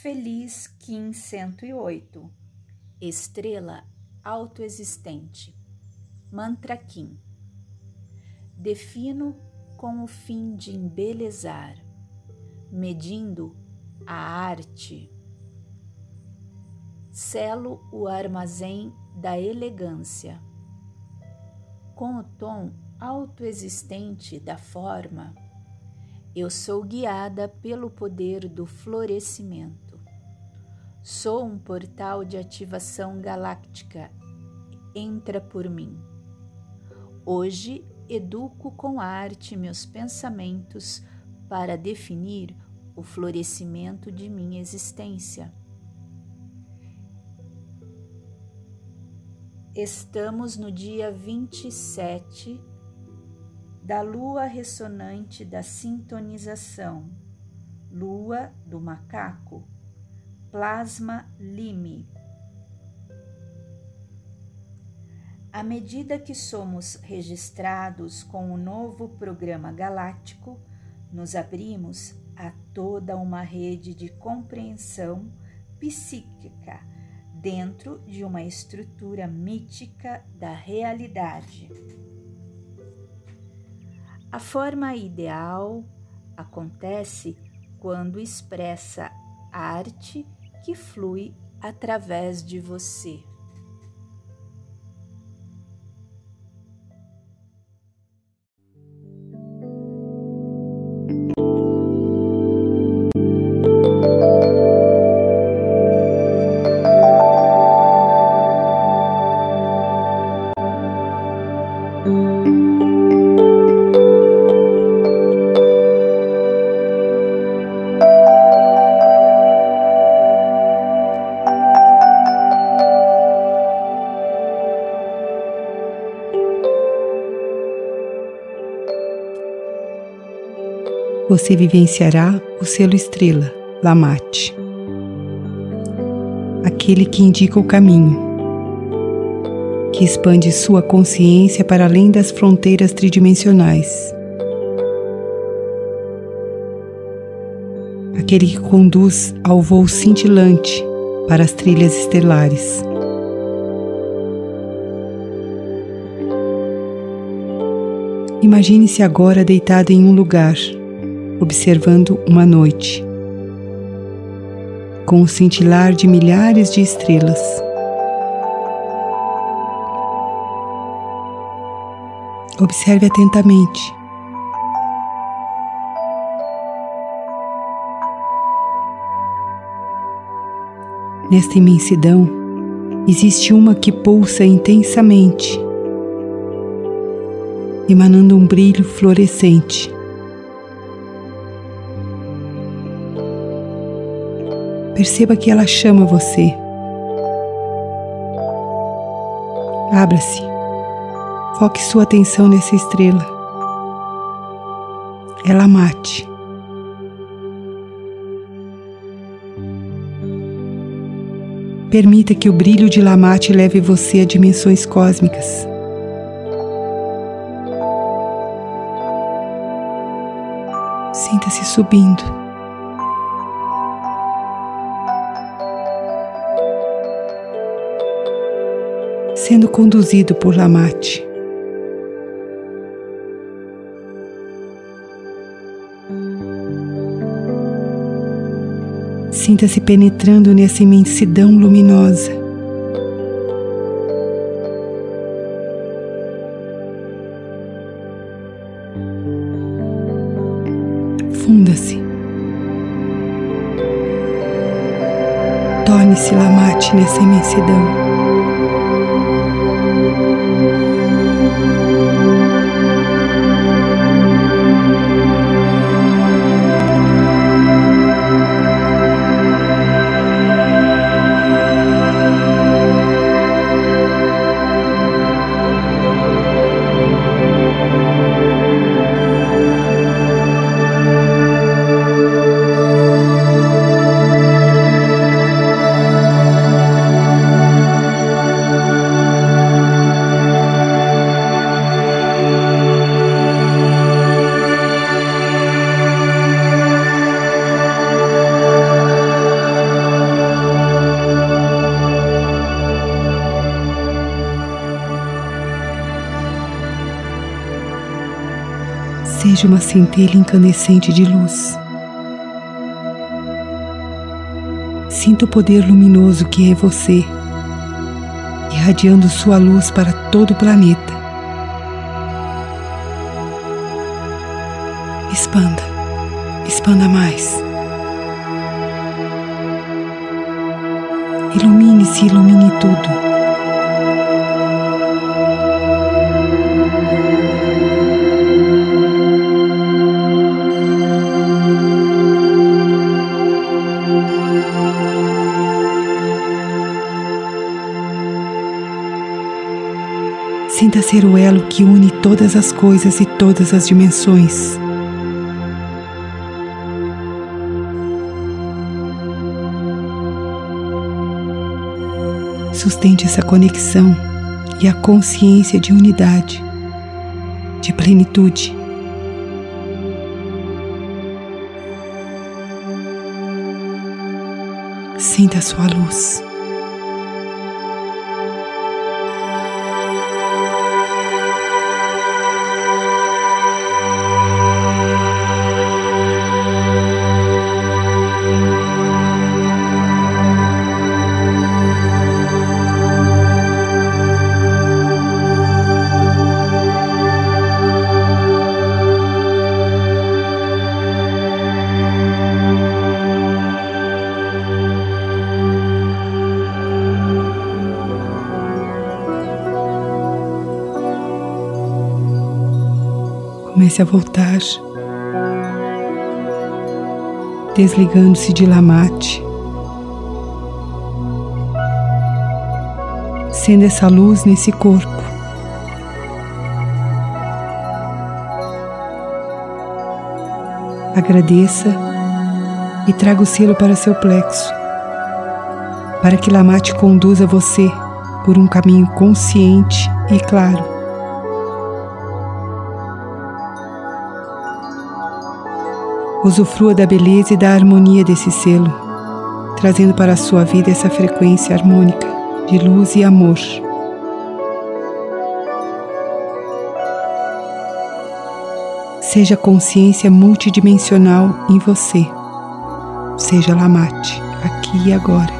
Feliz Kim 108 Estrela autoexistente Mantra Kim Defino com o fim de embelezar, medindo a arte. Selo o armazém da elegância. Com o tom autoexistente da forma, eu sou guiada pelo poder do florescimento. Sou um portal de ativação galáctica. Entra por mim. Hoje educo com arte meus pensamentos para definir o florescimento de minha existência. Estamos no dia 27 da lua ressonante da sintonização, lua do macaco, plasma lime. À medida que somos registrados com o novo programa galáctico, nos abrimos a toda uma rede de compreensão psíquica dentro de uma estrutura mítica da realidade. A forma ideal acontece quando expressa arte que flui através de você. Você vivenciará o selo estrela, Lamate, aquele que indica o caminho, que expande sua consciência para além das fronteiras tridimensionais, aquele que conduz ao voo cintilante para as trilhas estelares. Imagine-se agora deitado em um lugar observando uma noite, com o cintilar de milhares de estrelas. Observe atentamente. Nesta imensidão, existe uma que pulsa intensamente, emanando um brilho fluorescente. Perceba que ela chama você. Abra-se. Foque sua atenção nessa estrela. Ela mate. Permita que o brilho de Lamate leve você a dimensões cósmicas. Sinta-se subindo. Sendo conduzido por Lamate. Sinta-se penetrando nessa imensidão luminosa. Funda-se. Torne-se Lamate nessa imensidão. Seja uma centelha incandescente de luz. Sinta o poder luminoso que é você, irradiando sua luz para todo o planeta. Expanda, expanda mais. Ilumine-se, ilumine tudo. Sinta ser o elo que une todas as coisas e todas as dimensões. Sustente essa conexão e a consciência de unidade, de plenitude. Sinta a sua luz. Comece a voltar, desligando-se de Lamate, sendo essa luz nesse corpo. Agradeça e traga o selo para seu plexo, para que Lamate conduza você por um caminho consciente e claro. Usufrua da beleza e da harmonia desse selo, trazendo para a sua vida essa frequência harmônica de luz e amor. Seja consciência multidimensional em você. Seja Lamate, aqui e agora.